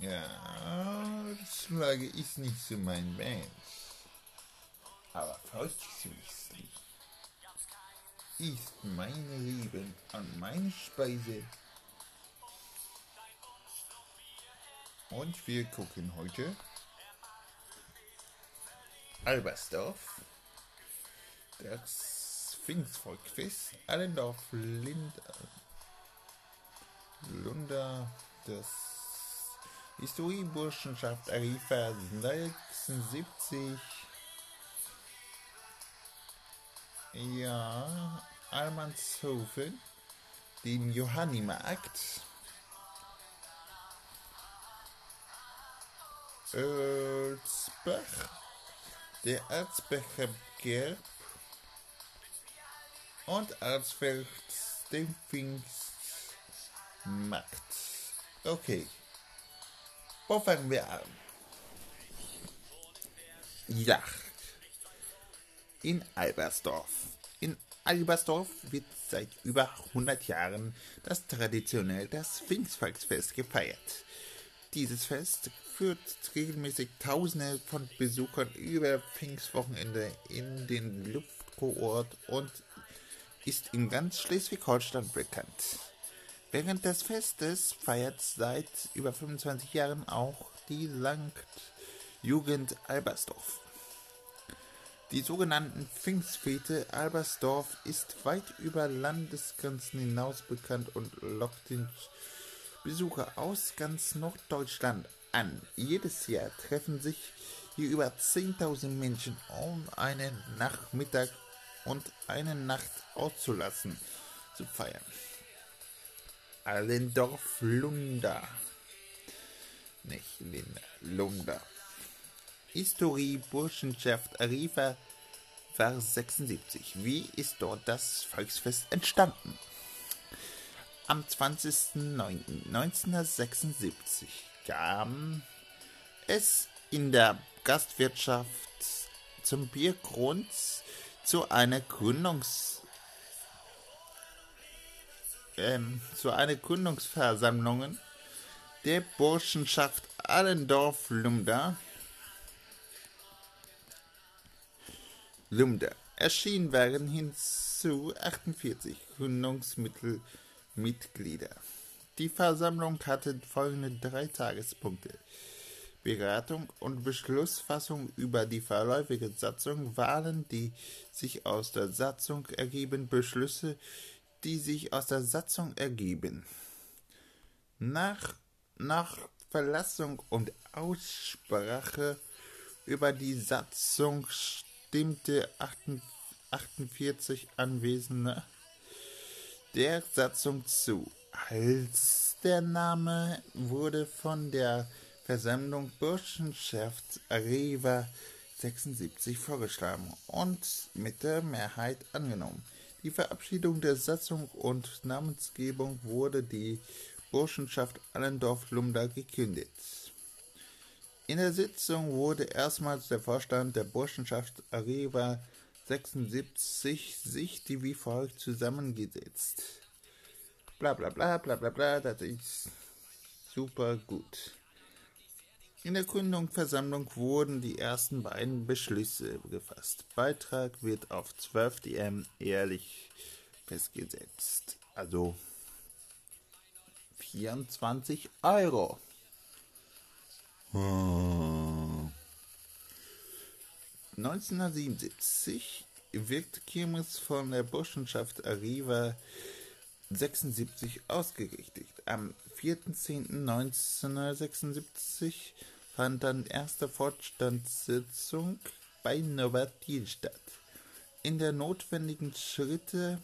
Ja, Schlage ist nicht so mein Mensch. Aber Faustschüssel ist mein Leben und meine Speise. Und wir gucken heute Albersdorf, das Pfingstvolkfest, Allendorf, Lind, Lunder, das Historieburschenschaft Arifa 76. Ja, Almanshofen, den Johannimarkt, Ölsbach, der Erzbecher Gerb und Erzfeld den Pfingstmarkt. Okay. Wo fangen wir an? Ja. In Albersdorf. In Albersdorf wird seit über 100 Jahren das traditionell das Pfingstvolksfest gefeiert. Dieses Fest führt regelmäßig Tausende von Besuchern über Pfingstwochenende in den Luftkurort und ist in ganz Schleswig-Holstein bekannt. Während des Festes feiert seit über 25 Jahren auch die Landjugend Albersdorf. Die sogenannten Pfingstfete Albersdorf ist weit über Landesgrenzen hinaus bekannt und lockt den Besucher aus ganz Norddeutschland an. Jedes Jahr treffen sich hier über 10.000 Menschen, um einen Nachmittag und eine Nacht auszulassen, zu feiern. Allendorf Lunda. Nicht Linda, Lunda. Historie Burschenschaft Arifa war 76. Wie ist dort das Volksfest entstanden? Am 20.09.1976 kam es in der Gastwirtschaft zum Biergrund zu einer Gründungs ähm, zu einer Gründungsversammlung der Burschenschaft Allendorf-Lumda Lumda erschienen waren hinzu 48 Gründungsmittel Mitglieder. Die Versammlung hatte folgende drei Tagespunkte. Beratung und Beschlussfassung über die vorläufige Satzung, Wahlen, die sich aus der Satzung ergeben, Beschlüsse, die sich aus der Satzung ergeben. Nach, nach Verlassung und Aussprache über die Satzung stimmte 48 Anwesende der Satzung zu. Als der Name wurde von der Versammlung Burschenschaft Areva 76 vorgeschlagen und mit der Mehrheit angenommen. Die Verabschiedung der Satzung und Namensgebung wurde die Burschenschaft Allendorf-Lumda gekündigt. In der Sitzung wurde erstmals der Vorstand der Burschenschaft Areva 76 sich die wie folgt zusammengesetzt. Bla bla bla bla bla bla, das ist super gut. In der Gründungsversammlung wurden die ersten beiden Beschlüsse gefasst. Beitrag wird auf 12 DM ehrlich festgesetzt. Also 24 Euro. Hm. 1977 wird Kirmes von der Burschenschaft Arriva 76 ausgerichtet. Am 4.10.1976 fand dann erste Vorstandssitzung bei Novatil statt. In der notwendigen Schritte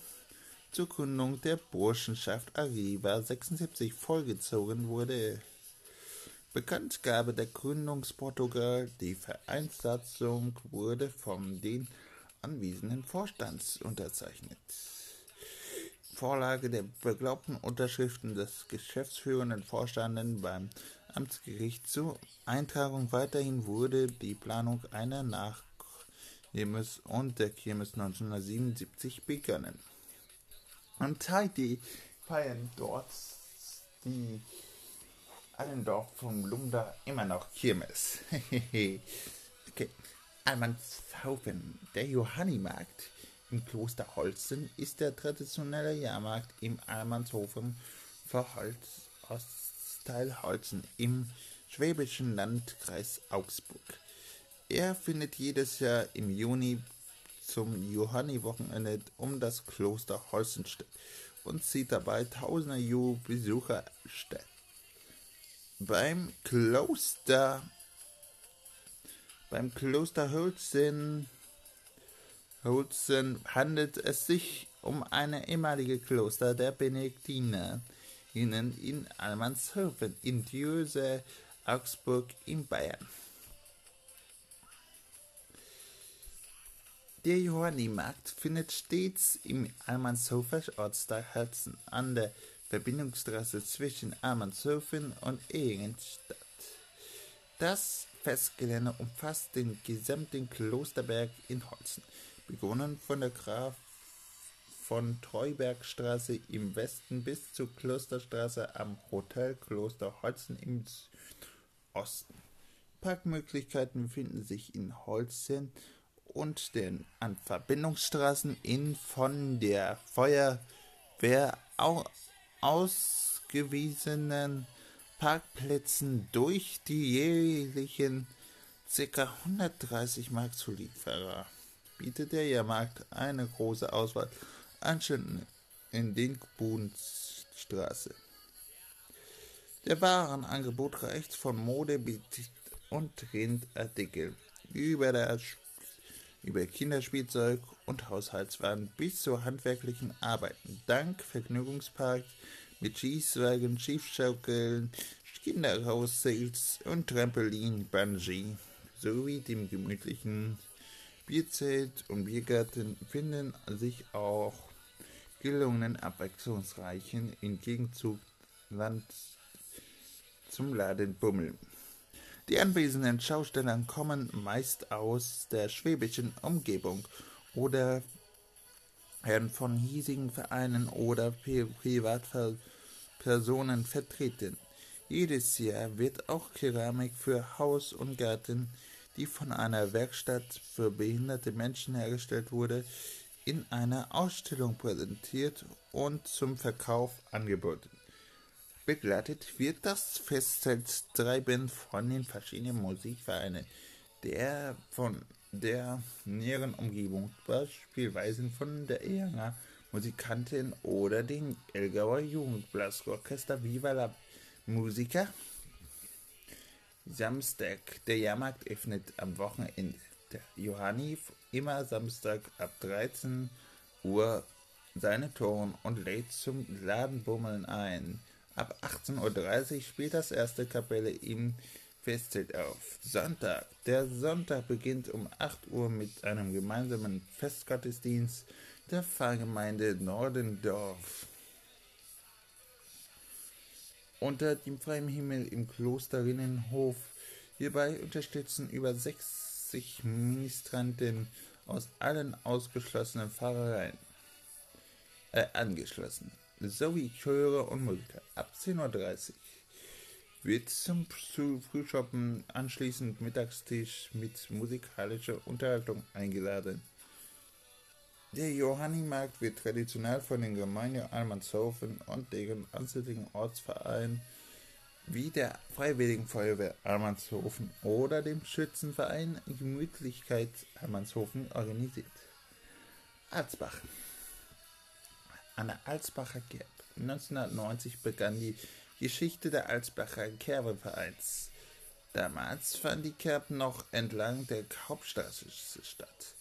zur Gründung der Burschenschaft Arriva 76 vollgezogen wurde Bekanntgabe der Gründungsprotokoll, die Vereinssatzung wurde von den anwesenden Vorstands unterzeichnet. Vorlage der beglaubten Unterschriften des geschäftsführenden Vorstandes beim Amtsgericht zur Eintragung. Weiterhin wurde die Planung einer Nachkirmes und der Kirmes 1977 begonnen. Und Heidi feiern dort die allen Dorf vom Lumda immer noch Kirmes. okay. Almanshaufen, der Johannimarkt im Kloster Holzen ist der traditionelle Jahrmarkt im Almanshofen für Holz Ostteil Holzen im schwäbischen Landkreis Augsburg. Er findet jedes Jahr im Juni zum Johanni-Wochenende um das Kloster Holzen statt und zieht dabei tausende Besucher statt. Beim Kloster beim Kloster Holzen, Holzen handelt es sich um eine ehemalige Kloster der Benediktiner in Almanshofen in Dürse, Augsburg in Bayern. Der Johannimarkt findet stets im Almanshofer Ortsteil Herzen an der Verbindungsstraße zwischen Almanshofen und Ehingen statt. Das Festgelände umfasst den gesamten Klosterberg in Holzen, begonnen von der Graf von Treubergstraße im Westen bis zur Klosterstraße am Hotel Kloster Holzen im Osten. Parkmöglichkeiten befinden sich in Holzen und den an Verbindungsstraßen in von der Feuerwehr ausgewiesenen Parkplätzen durch die jährlichen ca. 130 Mark Zulieferer bietet der Jahrmarkt eine große Auswahl an Ständen in den Bodenstraße. Der Warenangebot reicht von Mode und Rindartikel über, der, über Kinderspielzeug und Haushaltswaren bis zu handwerklichen Arbeiten. Dank Vergnügungspark mit Schießwagen, Schiffschaukeln, Kinderhaussales und Trampolin, Bungee sowie dem gemütlichen Bierzelt und Biergarten finden sich auch gelungenen, abwechslungsreichen im Gegenzug Land zum Ladenbummel. Die anwesenden Schausteller kommen meist aus der schwäbischen Umgebung oder werden von hiesigen Vereinen oder Privatpersonen vertreten. Jedes Jahr wird auch Keramik für Haus und Garten, die von einer Werkstatt für behinderte Menschen hergestellt wurde, in einer Ausstellung präsentiert und zum Verkauf angeboten. Begleitet wird das Festtreiben von den verschiedenen Musikvereinen, der von der näheren Umgebung, beispielsweise von der Ehanger Musikantin oder dem Elgauer Jugendblasorchester Viva la Musica. Samstag, der Jahrmarkt öffnet am Wochenende. Der Johanni immer Samstag ab 13 Uhr seine Toren und lädt zum Ladenbummeln ein. Ab 18.30 Uhr spielt das erste Kapelle im Festzelt auf. Sonntag. Der Sonntag beginnt um 8 Uhr mit einem gemeinsamen Festgottesdienst der Pfarrgemeinde Nordendorf. Unter dem freien Himmel im Klosterinnenhof. Hierbei unterstützen über 60 Ministranten aus allen ausgeschlossenen Pfarrereien äh, angeschlossen, sowie Chöre und Musiker. Ab 10.30 Uhr wird zum Frühschoppen anschließend Mittagstisch mit musikalischer Unterhaltung eingeladen. Der Johannimarkt wird traditionell von den Gemeinde Almanshofen und deren ansässigen Ortsvereinen wie der Freiwilligen Feuerwehr Almanshofen oder dem Schützenverein Gemütlichkeit Almanshofen organisiert. Alsbach An der Alsbacher Gerb 1990 begann die Geschichte der Alsbacher Kerbevereins. Damals fand die Kerb noch entlang der Hauptstraße statt.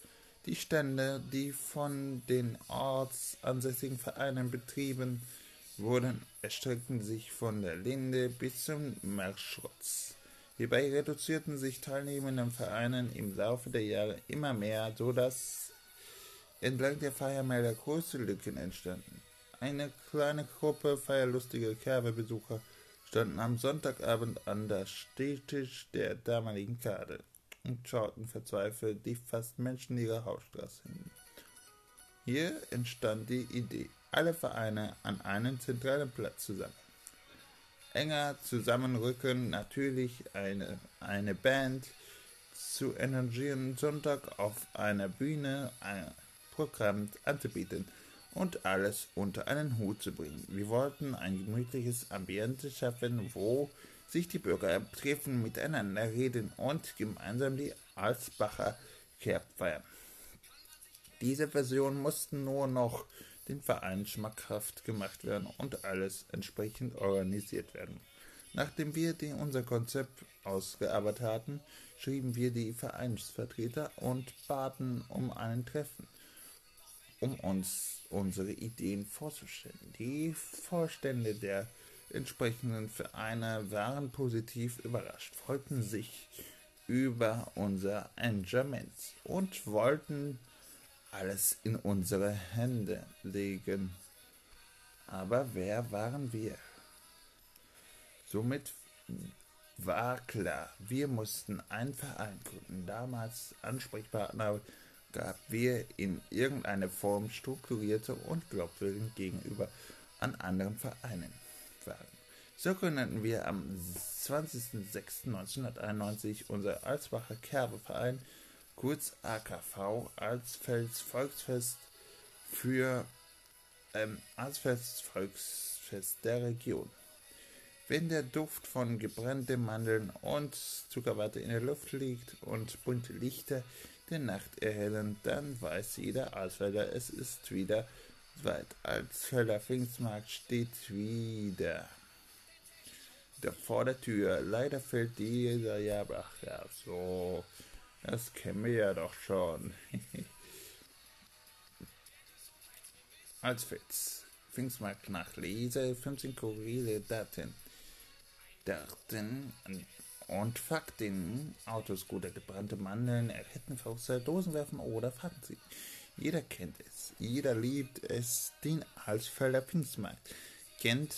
Die Stände, die von den ortsansässigen Vereinen betrieben wurden, erstreckten sich von der Linde bis zum Marschrotz. Hierbei reduzierten sich teilnehmende Vereine im Laufe der Jahre immer mehr, so dass entlang der Feiermelder große Lücken entstanden. Eine kleine Gruppe feierlustiger Kerbebesucher standen am Sonntagabend an der Stehtisch der damaligen Kade und schauten verzweifelt die fast menschenleere Hauptstraße hin. Hier entstand die Idee, alle Vereine an einen zentralen Platz zu sammeln. enger zusammenrücken, natürlich eine, eine Band zu engagieren, Sonntag auf einer Bühne ein Programm anzubieten und alles unter einen Hut zu bringen. Wir wollten ein gemütliches Ambiente schaffen, wo sich die Bürger treffen, miteinander reden und gemeinsam die Alsbacher Kerb feiern. Diese Version mussten nur noch den Verein schmackhaft gemacht werden und alles entsprechend organisiert werden. Nachdem wir die, unser Konzept ausgearbeitet hatten, schrieben wir die Vereinsvertreter und baten um ein Treffen, um uns unsere Ideen vorzustellen. Die Vorstände der entsprechenden Vereine waren positiv überrascht, freuten sich über unser Engagement und wollten alles in unsere Hände legen. Aber wer waren wir? Somit war klar, wir mussten einen Verein gründen. Damals Ansprechpartner gab wir in irgendeiner Form strukturierte und glaubwürdig gegenüber an anderen Vereinen waren. So gründeten wir am 20.06.1991 unser Alsbacher Kerbeverein, kurz AKV, Alsfels Volksfest für ähm, Alsfels Volksfest der Region. Wenn der Duft von gebrannten Mandeln und Zuckerwatte in der Luft liegt und bunte Lichter die Nacht erhellen, dann weiß jeder Alsfelder, es ist wieder weit. Alsfelder Pfingstmarkt steht wieder da vor der Tür. Leider fällt dieser ja, ach ja, so, das kennen wir ja doch schon. Als Fitz, Pfingstmarkt nach Lese, 15 kuriose Daten. Daten und Fakten, Autoscooter, gebrannte Mandeln, Kettenfauster, Dosenwerfen oder Fakten. Jeder kennt es, jeder liebt es, den Alsfelder Pfingstmarkt. Kennt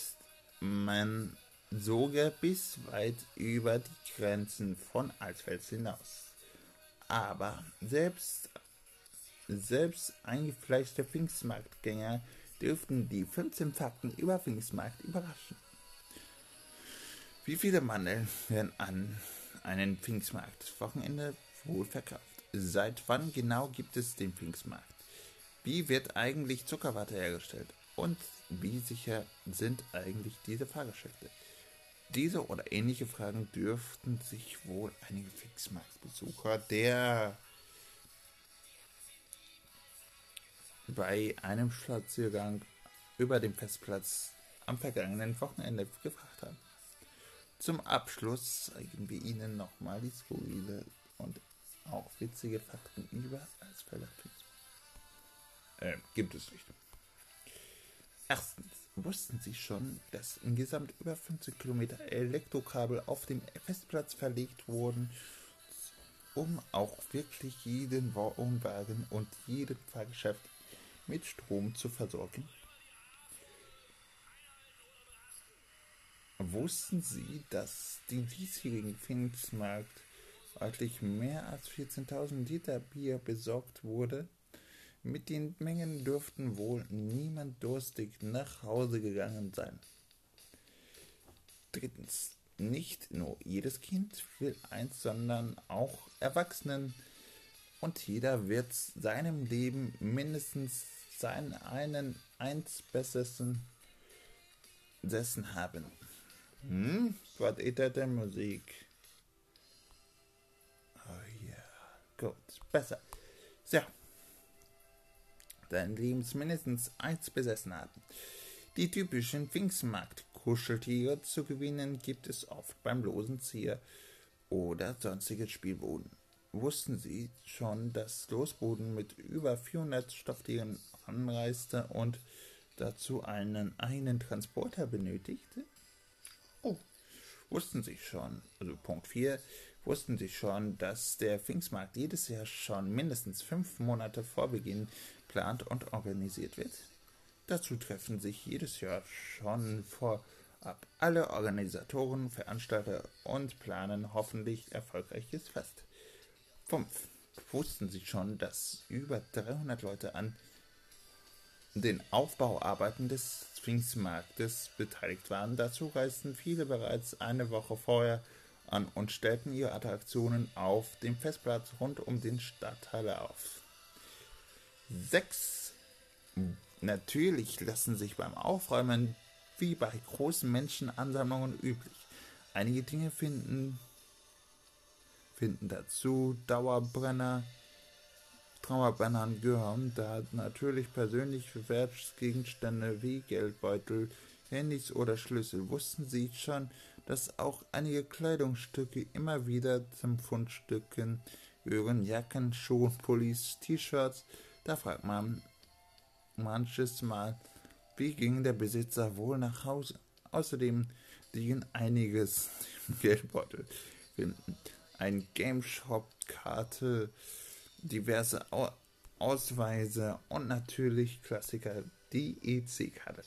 man sogar bis weit über die Grenzen von Alsfels hinaus. Aber selbst, selbst eingefleischte Pfingstmarktgänger dürften die 15 Fakten über Pfingstmarkt überraschen. Wie viele Mandeln werden an einem Pfingstmarkt-Wochenende wohl verkauft? Seit wann genau gibt es den Pfingstmarkt? Wie wird eigentlich Zuckerwatte hergestellt? Und wie sicher sind eigentlich diese Fahrgeschäfte? Diese oder ähnliche Fragen dürften sich wohl einige Fixmarktbesucher der bei einem Spaziergang über den Festplatz am vergangenen Wochenende gefragt haben. Zum Abschluss zeigen wir Ihnen nochmal die skurrile und auch witzige Fakten über Eisfelder äh, gibt es nicht. Erstens, wussten Sie schon, dass insgesamt über 50 Kilometer Elektrokabel auf dem Festplatz verlegt wurden, um auch wirklich jeden Wohnwagen und jeden Fahrgeschäft mit Strom zu versorgen? Wussten Sie, dass den diesjährigen Pfingstmarkt eigentlich mehr als 14.000 Liter Bier besorgt wurde? Mit den Mengen dürften wohl niemand durstig nach Hause gegangen sein. Drittens, nicht nur jedes Kind will eins, sondern auch Erwachsenen. Und jeder wird seinem Leben mindestens seinen einen eins bessesten Sessen haben. Hm? Was ist denn Musik? Gut, besser. So dein Lebens mindestens eins besessen hatten. Die typischen Pfingstmarkt-Kuscheltiere zu gewinnen gibt es oft beim Losenzieher oder sonstigen Spielboden. Wussten Sie schon, dass Losboden mit über 400 Stofftieren anreiste und dazu einen einen Transporter benötigte? Oh, wussten Sie schon, also Punkt 4, wussten Sie schon, dass der Pfingstmarkt jedes Jahr schon mindestens fünf Monate vor Beginn geplant und organisiert wird. Dazu treffen sich jedes Jahr schon vorab alle Organisatoren, Veranstalter und planen hoffentlich erfolgreiches Fest. 5. Wussten Sie schon, dass über 300 Leute an den Aufbauarbeiten des Pfingstmarktes beteiligt waren. Dazu reisten viele bereits eine Woche vorher an und stellten ihre Attraktionen auf dem Festplatz rund um den Stadtteil auf. Sechs. Natürlich lassen sich beim Aufräumen wie bei großen Menschenansammlungen üblich einige Dinge finden, finden dazu Dauerbrenner, Trauerbrennern gehören da natürlich persönliche Wertgegenstände wie Geldbeutel, Handys oder Schlüssel. Wussten Sie schon, dass auch einige Kleidungsstücke immer wieder zum Fundstücken gehören? Jacken, Schuhe, Pullis, T-Shirts. Da fragt man manches Mal, wie ging der Besitzer wohl nach Hause? Außerdem liegen einiges im Geldbeutel. Ein Gameshop-Karte, diverse Ausweise und natürlich Klassiker, die EC-Karte.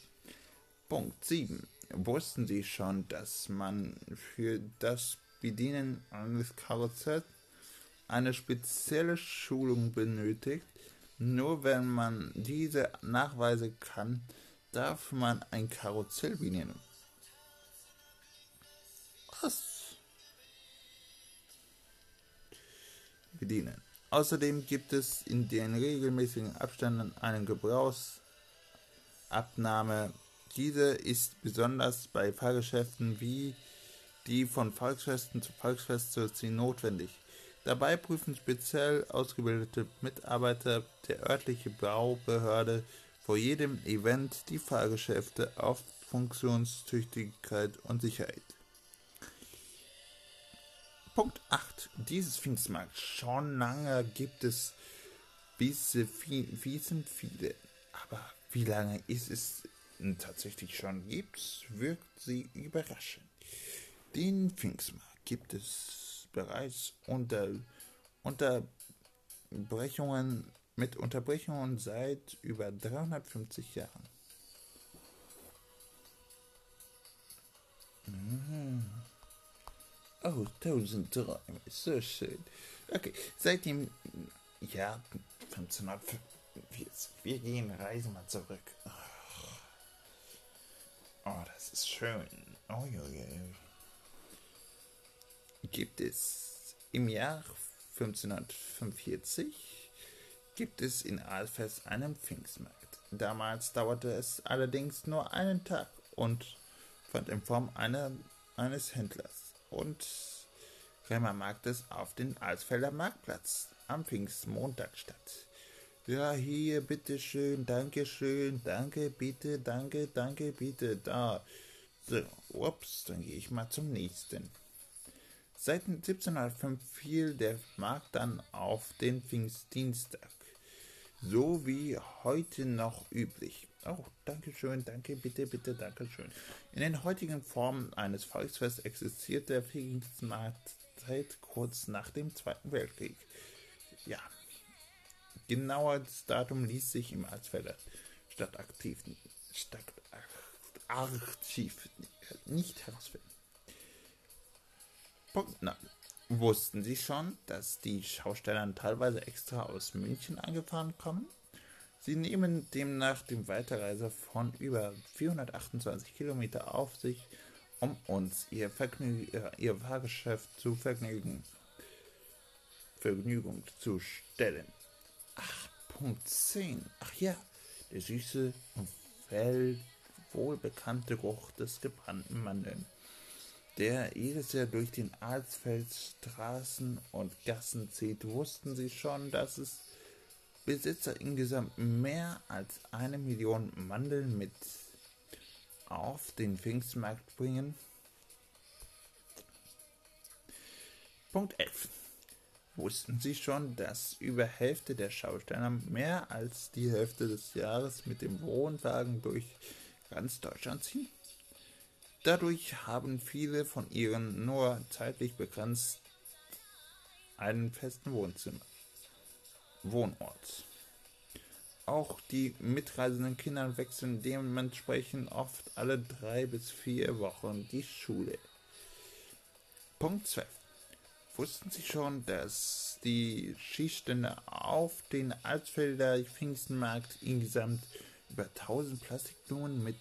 Punkt 7. Wussten Sie schon, dass man für das Bedienen eines Karussells eine spezielle Schulung benötigt? Nur wenn man diese nachweisen kann, darf man ein Karussell bedienen. Was? Bedienen. Außerdem gibt es in den regelmäßigen Abständen eine Gebrauchsabnahme. Diese ist besonders bei Fahrgeschäften wie die von Volksfesten zu Volksfest zu ziehen notwendig. Dabei prüfen speziell ausgebildete Mitarbeiter der örtlichen Baubehörde vor jedem Event die Fahrgeschäfte auf Funktionstüchtigkeit und Sicherheit. Punkt 8. Dieses Pfingstmarkt. Schon lange gibt es Wiese, Wiesen viele. Aber wie lange ist es tatsächlich schon gibt, wirkt sie überraschend. Den Pfingstmarkt gibt es bereits unter Unterbrechungen mit Unterbrechungen seit über 350 Jahren. Mhm. Oh, tausend Träume, so schön. Okay, seit dem Jahr 1540. Wir gehen, reisen mal zurück. Oh, schön. Oh, ja, ja. Gibt es im Jahr 1545 gibt es in Alfers einen Pfingstmarkt. Damals dauerte es allerdings nur einen Tag und fand in Form einer, eines Händlers und Krämermarktes auf den Alsfelder Marktplatz am Pfingstmontag statt. Ja, hier, bitteschön, danke schön, danke, bitte, danke, danke, bitte, da. So, ups, dann gehe ich mal zum nächsten. Seit 1705 fiel der Markt dann auf den Pfingstdienstag, so wie heute noch üblich. Oh, danke schön, danke, bitte, bitte, danke schön. In den heutigen Formen eines Volksfests existiert der Pfingstmarkt seit kurz nach dem Zweiten Weltkrieg. Ja, Genaues Datum ließ sich im Alsfelder Stadtaktiv Stadtarchiv nicht herausfinden. Punkt 9. Wussten Sie schon, dass die Schausteller teilweise extra aus München angefahren kommen? Sie nehmen demnach die Weiterreise von über 428 Kilometer auf sich, um uns ihr, Vergnü ihr Fahrgeschäft zu Vergnügen, Vergnügung zu stellen. Punkt 10. Ach ja, der süße und wohlbekannte Geruch des gebrannten Mandeln, der jedes Jahr durch den Alsfeldstraßen und Gassen zieht. Wussten Sie schon, dass es Besitzer insgesamt mehr als eine Million Mandeln mit auf den Pfingstmarkt bringen? Punkt 11. Wussten Sie schon, dass über Hälfte der Schausteller mehr als die Hälfte des Jahres mit dem Wohnwagen durch ganz Deutschland ziehen? Dadurch haben viele von ihnen nur zeitlich begrenzt einen festen Wohnzimmer, Wohnort. Auch die mitreisenden Kinder wechseln dementsprechend oft alle drei bis vier Wochen die Schule. Punkt 12. Wussten Sie schon, dass die Schießstände auf den Alsfelder Pfingstenmarkt insgesamt über 1000 Plastikblumen mit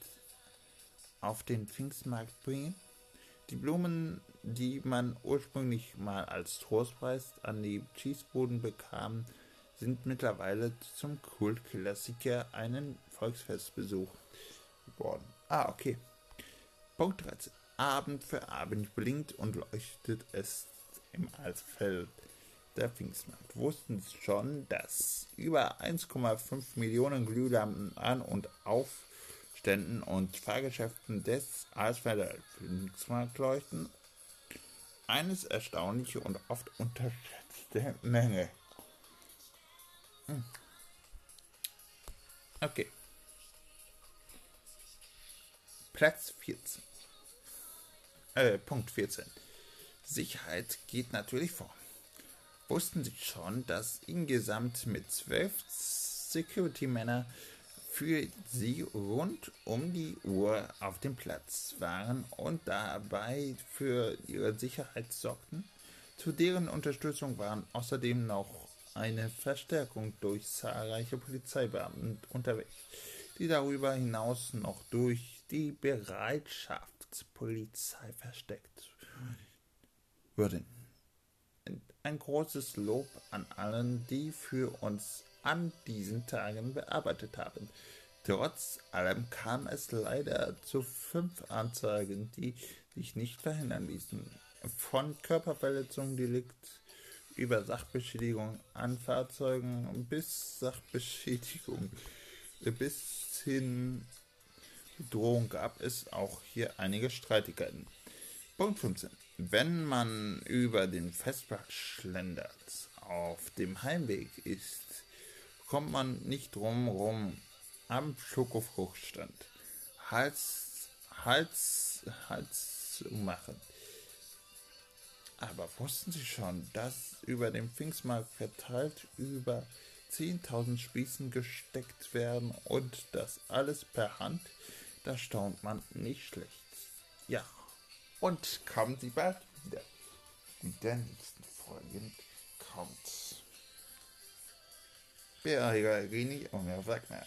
auf den Pfingstmarkt bringen. Die Blumen, die man ursprünglich mal als Trostpreis an die Schießboden bekam, sind mittlerweile zum Kultklassiker einen Volksfestbesuch geworden. Ah, okay. Punkt 13. Abend für Abend blinkt und leuchtet es im Alsfeld der Pfingstmarkt. Wussten schon, dass über 1,5 Millionen Glühlampen an und Aufständen und Fahrgeschäften des Alsfelder Pfingstmarkt leuchten? Eines erstaunliche und oft unterschätzte Menge. Hm. Okay. Platz 14. Äh, Punkt 14. Sicherheit geht natürlich vor. Wussten Sie schon, dass insgesamt mit zwölf Security-Männer für Sie rund um die Uhr auf dem Platz waren und dabei für ihre Sicherheit sorgten? Zu deren Unterstützung waren außerdem noch eine Verstärkung durch zahlreiche Polizeibeamten unterwegs, die darüber hinaus noch durch die Bereitschaftspolizei versteckt würden. Ein großes Lob an allen, die für uns an diesen Tagen bearbeitet haben. Trotz allem kam es leider zu fünf Anzeigen, die sich nicht verhindern ließen. Von Körperverletzung, Delikt über Sachbeschädigung an Fahrzeugen bis Sachbeschädigung bis hin Drohung gab es auch hier einige Streitigkeiten. Punkt 15. Wenn man über den Festplatz schlendert, auf dem Heimweg ist, kommt man nicht drum rum am Schokofruchtstand Hals, Hals, Hals zu machen. Aber wussten Sie schon, dass über den Pfingstmarkt verteilt über 10.000 Spießen gesteckt werden und das alles per Hand? Da staunt man nicht schlecht. Ja, und kommen Sie bald wieder. In der nächsten Folge kommt Beatrice und Herr Wagner.